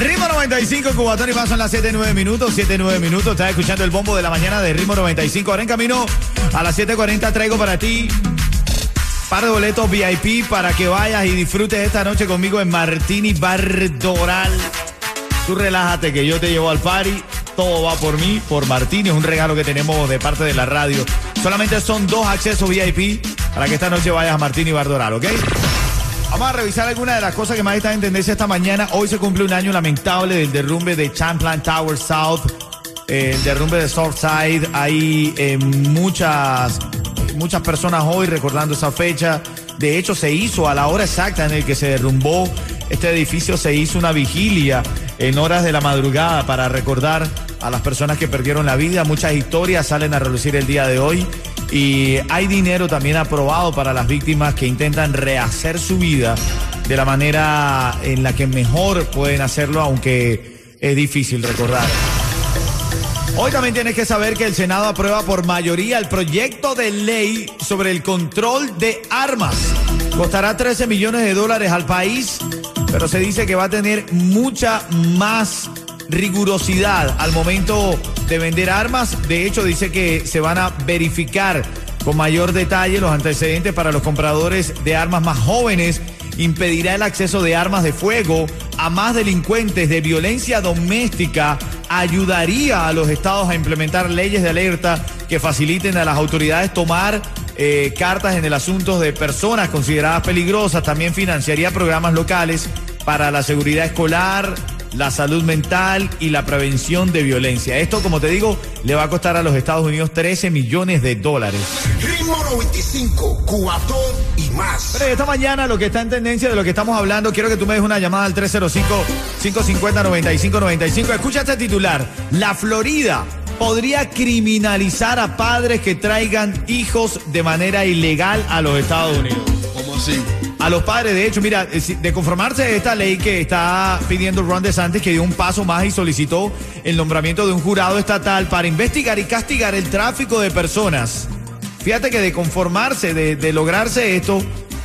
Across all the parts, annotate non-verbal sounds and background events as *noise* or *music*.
Ritmo 95, Cubatón y son las 7-9 minutos, 7-9 minutos. Estás escuchando el bombo de la mañana de Ritmo 95. Ahora en camino a las 7.40 traigo para ti par de boletos VIP para que vayas y disfrutes esta noche conmigo en Martini Bar Doral. Tú relájate que yo te llevo al party. Todo va por mí, por Martini. Es un regalo que tenemos de parte de la radio. Solamente son dos accesos VIP para que esta noche vayas a Martini Bar Doral, ¿ok? Vamos a revisar algunas de las cosas que más están en tendencia esta mañana. Hoy se cumple un año lamentable del derrumbe de Champlain Tower South, eh, el derrumbe de Southside. Hay eh, muchas, muchas personas hoy recordando esa fecha. De hecho, se hizo a la hora exacta en el que se derrumbó este edificio, se hizo una vigilia en horas de la madrugada para recordar a las personas que perdieron la vida. Muchas historias salen a relucir el día de hoy. Y hay dinero también aprobado para las víctimas que intentan rehacer su vida de la manera en la que mejor pueden hacerlo, aunque es difícil recordar. Hoy también tienes que saber que el Senado aprueba por mayoría el proyecto de ley sobre el control de armas. Costará 13 millones de dólares al país, pero se dice que va a tener mucha más rigurosidad al momento de vender armas. De hecho, dice que se van a verificar con mayor detalle los antecedentes para los compradores de armas más jóvenes. Impedirá el acceso de armas de fuego a más delincuentes de violencia doméstica. Ayudaría a los estados a implementar leyes de alerta que faciliten a las autoridades tomar eh, cartas en el asunto de personas consideradas peligrosas. También financiaría programas locales para la seguridad escolar, la salud mental y la prevención de violencia. Esto, como te digo, le va a costar a los Estados Unidos 13 millones de dólares. Ritmo 95, Cubatón y más. Pero esta mañana lo que está en tendencia de lo que estamos hablando, quiero que tú me des una llamada al 305-550-9595. Escucha este titular. La Florida podría criminalizar a padres que traigan hijos de manera ilegal a los Estados Unidos. ¿Cómo así? A los padres, de hecho, mira, eh, de conformarse esta ley que está pidiendo Ron DeSantis, que dio un paso más y solicitó el nombramiento de un jurado estatal para investigar y castigar el tráfico de personas. Fíjate que de conformarse, de, de lograrse esto,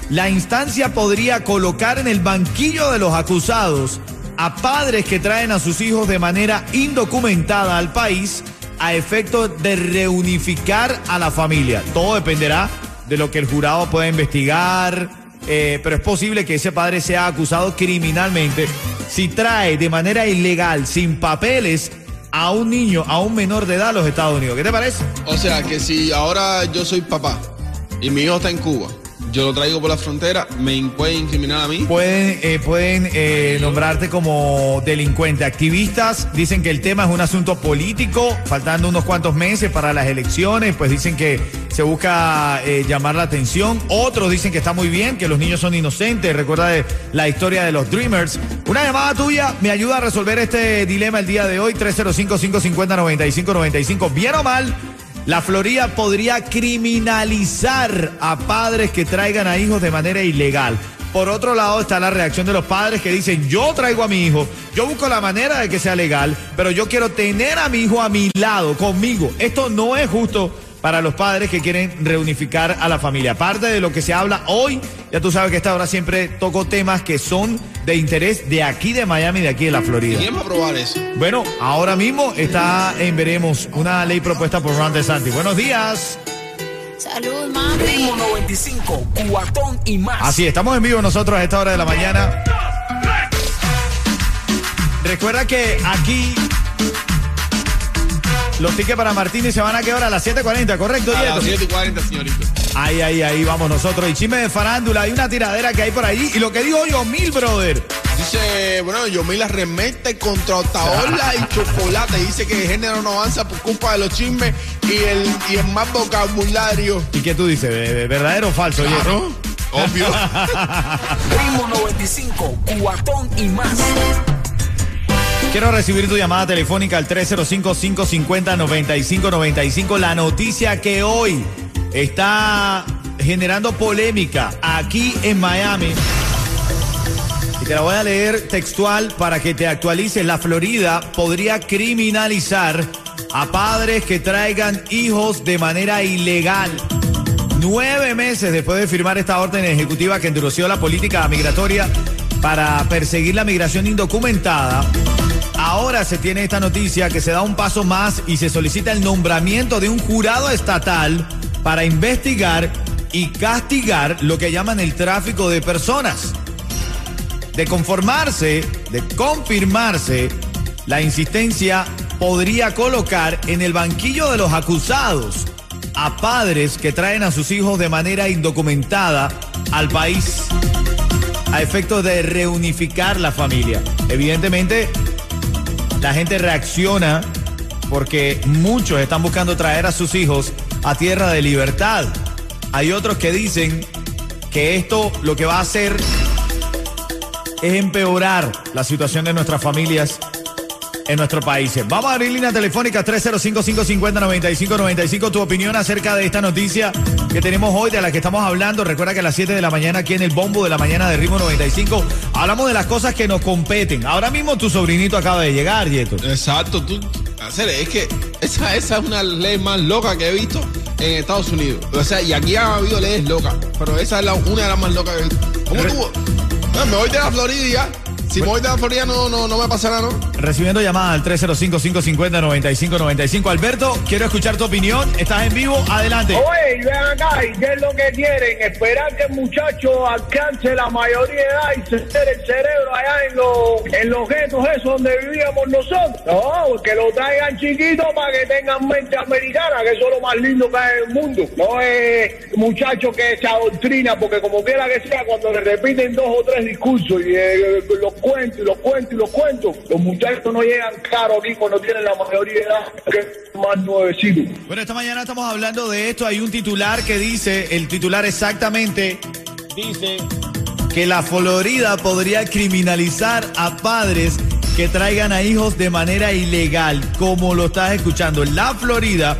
la instancia podría colocar en el banquillo de los acusados a padres que traen a sus hijos de manera indocumentada al país a efecto de reunificar a la familia. Todo dependerá de lo que el jurado pueda investigar, eh, pero es posible que ese padre sea acusado criminalmente si trae de manera ilegal, sin papeles, a un niño, a un menor de edad a los Estados Unidos. ¿Qué te parece? O sea, que si ahora yo soy papá y mi hijo está en Cuba, yo lo traigo por la frontera, ¿me pueden incriminar a mí? Pueden, eh, pueden eh, nombrarte como delincuente. Activistas dicen que el tema es un asunto político, faltando unos cuantos meses para las elecciones, pues dicen que se busca eh, llamar la atención. Otros dicen que está muy bien, que los niños son inocentes. Recuerda de la historia de los Dreamers. Una llamada tuya me ayuda a resolver este dilema el día de hoy. 305-550-9595. Bien o mal. La Florida podría criminalizar a padres que traigan a hijos de manera ilegal. Por otro lado está la reacción de los padres que dicen, yo traigo a mi hijo, yo busco la manera de que sea legal, pero yo quiero tener a mi hijo a mi lado, conmigo. Esto no es justo para los padres que quieren reunificar a la familia. Aparte de lo que se habla hoy, ya tú sabes que esta hora siempre toco temas que son de interés de aquí de Miami, de aquí de la Florida. ¿Quién va a aprobar eso? Bueno, ahora mismo está en veremos una ley propuesta por Ron DeSantis. Buenos días. Salud, mami. Ritmo 95, Cubatón y más. Así, estamos en vivo nosotros a esta hora de la mañana. Recuerda que aquí los tickets para Martínez se van a quedar a las 7.40, ¿correcto, A las 7 y 40, señorito. Ahí, ahí, ahí vamos nosotros. Y chisme de farándula, hay una tiradera que hay por ahí. Y lo que dijo yo, mil, brother. Dice, bueno, yo me la remete contra Otaola *laughs* y Chocolate. Dice que el género no avanza por culpa de los chismes y el, y el más vocabulario. ¿Y qué tú dices? ¿De- de- ¿Verdadero o falso, Yeto? Claro. Obvio. *laughs* Ritmo 95, cuatón y más. Quiero recibir tu llamada telefónica al 305-550-9595. La noticia que hoy está generando polémica aquí en Miami. Y te la voy a leer textual para que te actualices. La Florida podría criminalizar a padres que traigan hijos de manera ilegal. Nueve meses después de firmar esta orden ejecutiva que endureció la política migratoria para perseguir la migración indocumentada, ahora se tiene esta noticia que se da un paso más y se solicita el nombramiento de un jurado estatal para investigar y castigar lo que llaman el tráfico de personas. De conformarse, de confirmarse, la insistencia podría colocar en el banquillo de los acusados a padres que traen a sus hijos de manera indocumentada al país a efectos de reunificar la familia. Evidentemente, la gente reacciona porque muchos están buscando traer a sus hijos a tierra de libertad. Hay otros que dicen que esto lo que va a hacer es empeorar la situación de nuestras familias en nuestro país. Vamos a abrir línea telefónica 305-550-9595. Tu opinión acerca de esta noticia que tenemos hoy, de la que estamos hablando. Recuerda que a las 7 de la mañana, aquí en el bombo de la mañana de Ritmo 95, hablamos de las cosas que nos competen. Ahora mismo tu sobrinito acaba de llegar, Yeto. Exacto, tú. hacer, Es que esa, esa es una ley más loca que he visto en Estados Unidos. O sea, y aquí ha habido leyes locas, pero esa es la, una de las más locas que he visto. ¿Cómo tú? Ah, me voy de la Florida y ya. Si me voy de la Florida no, no, no me pasa nada, ¿no? Recibiendo llamada al 305-550-9595. Alberto, quiero escuchar tu opinión. Estás en vivo, adelante. Oye, ven acá, ¿y qué es lo que quieren? Esperar que el muchacho alcance la mayoría de edad y se entere el cerebro allá en los, en los guetos esos donde vivíamos nosotros. No, que lo traigan chiquito para que tengan mente americana, que eso es lo más lindo que hay en el mundo. No es muchacho que se adoctrina, porque como quiera que sea, cuando le repiten dos o tres discursos y eh, los cuentos y los cuentos y los cuentos, los muchachos no llegan claro aquí cuando tienen la mayoría de edad, que más. Bueno, esta mañana estamos hablando de esto. Hay un titular que dice, el titular exactamente dice que la Florida podría criminalizar a padres que traigan a hijos de manera ilegal, como lo estás escuchando. La Florida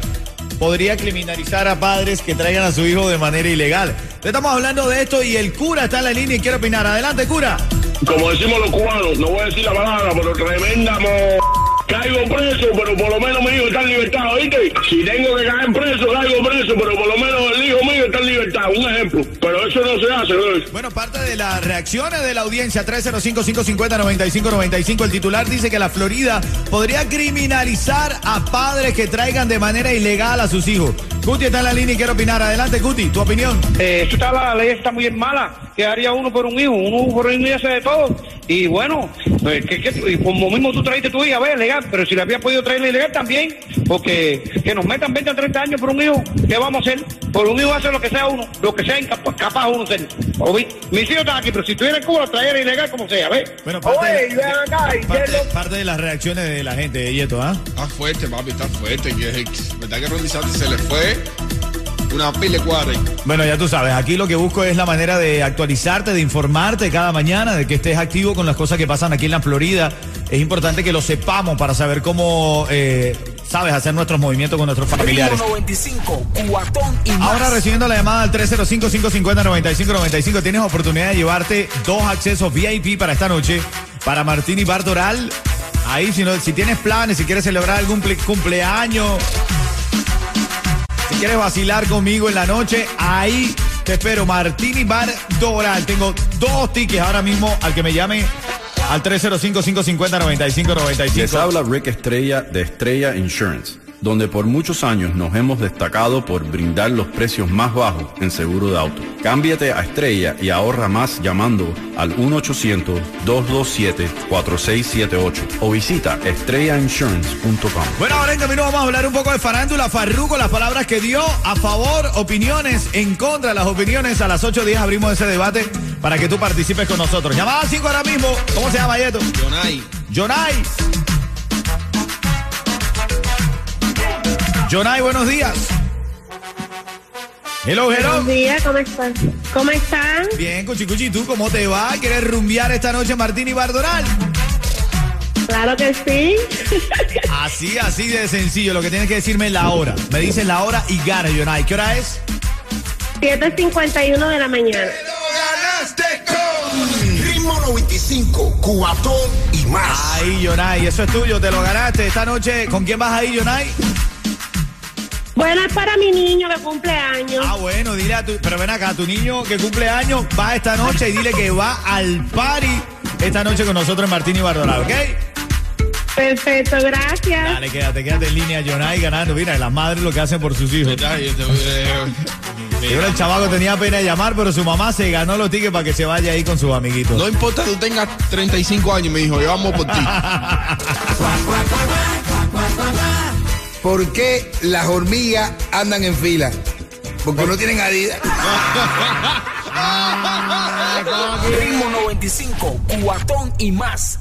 podría criminalizar a padres que traigan a su hijo de manera ilegal. Estamos hablando de esto y el cura está en la línea y quiere opinar. Adelante, cura. Como decimos los cubanos, no voy a decir la palabra, pero tremenda mo... Caigo preso, pero por lo menos mi hijo está en libertad, ¿oíste? Si tengo que caer preso, caigo preso, pero por lo menos el hijo mío está en libertad, un ejemplo. Pero eso no se hace, ¿no? Bueno, parte de las reacciones de la audiencia, 305-550-9595, el titular dice que la Florida podría criminalizar a padres que traigan de manera ilegal a sus hijos. Cuti está en la línea y quiere opinar. Adelante, Cuti, tu opinión. Eh, eso está, la ley está muy mala. Que haría uno por un hijo? Uno por un hijo hace de todo. Y bueno, pues, que, que- y como mismo tú traiste tu hija, ve, legal. Pero si le había podido traer ilegal también, porque que nos metan 20 a 30 años por un hijo, ¿qué vamos a hacer? Por un hijo hace lo que sea uno, lo que sea incapaz, capaz uno ser. Mis hijos están aquí, pero si estuviera en Cuba, traer ilegal como sea, ¿ves? Bueno, parte, Oye, de, y ven acá, ¿y parte- lo- parte de las reacciones de la gente, Yeto, ¿ah? Está fuerte, papi, está fuerte. Que, es- ¿Verdad que Ronnie Santos se le fue una pile cuadra? Bueno, ya tú sabes, aquí lo que busco es la manera de actualizarte, de informarte cada mañana, de que estés activo con las cosas que pasan aquí en la Florida. Es importante que lo sepamos para saber cómo, eh, sabes, hacer nuestros movimientos con nuestros familiares. Ritmo 95, cuatón y más. Ahora recibiendo la llamada al 305-550-9595, tienes oportunidad de llevarte dos accesos VIP para esta noche para Martín y Bar Doral. Ahí, si, no, si tienes planes, si quieres celebrar algún ple- cumpleaños, si quieres vacilar conmigo en la noche, ahí te espero. Martín y Bar Doral. Tengo dos tickets ahora mismo al que me llame al 305-550-9595. Les habla Rick Estrella de Estrella Insurance, donde por muchos años nos hemos destacado por brindar los precios más bajos en seguro de auto. Cámbiate a Estrella y ahorra más llamando al 1-800-227-4678 o visita estrellainsurance.com. Bueno, ahora en camino vamos a hablar un poco de farándula, Farruco, las palabras que dio a favor, opiniones en contra, las opiniones a las 8.10 abrimos ese debate para que tú participes con nosotros. Llamada 5 ahora mismo, ¿cómo se llama Yeto? Jonay. Jonay. Jonay, buenos días. Hello, hello. Buenos días, ¿cómo están? ¿Cómo están? Bien, Cuchicuchi, ¿tú cómo te va? ¿Quieres rumbear esta noche Martín y Bardonal? Claro que sí. *laughs* Así, así de sencillo. Lo que tienes que decirme es la hora. Me dices la hora y gana, Yonai. ¿Qué hora es? 7.51 de la mañana. Ritmo 95, cuatón y más. Ahí, Yonai. Eso es tuyo. Te lo ganaste. Esta noche, ¿con quién vas ahí, Yonai? Bueno, es para mi niño que cumple años. Ah, bueno, dile a tu. Pero ven acá, tu niño que cumple años va esta noche y dile que va al party esta noche con nosotros en Martín y Bardonal, ¿ok? Perfecto, gracias. Dale, quédate, quédate en línea, Yonai ganando. Mira, las madres lo que hacen por sus hijos. ¿Verdad? Yo te voy a- Y ahora el chavaco tenía pena de llamar, pero su mamá se ganó los tickets para que se vaya ahí con sus amiguitos. No importa que tú tengas 35 años, me dijo, yo vamos por ti. *laughs* ¿Por qué las hormigas andan en fila? Porque no tienen adidas. *laughs* Ritmo 95, cuatón y más.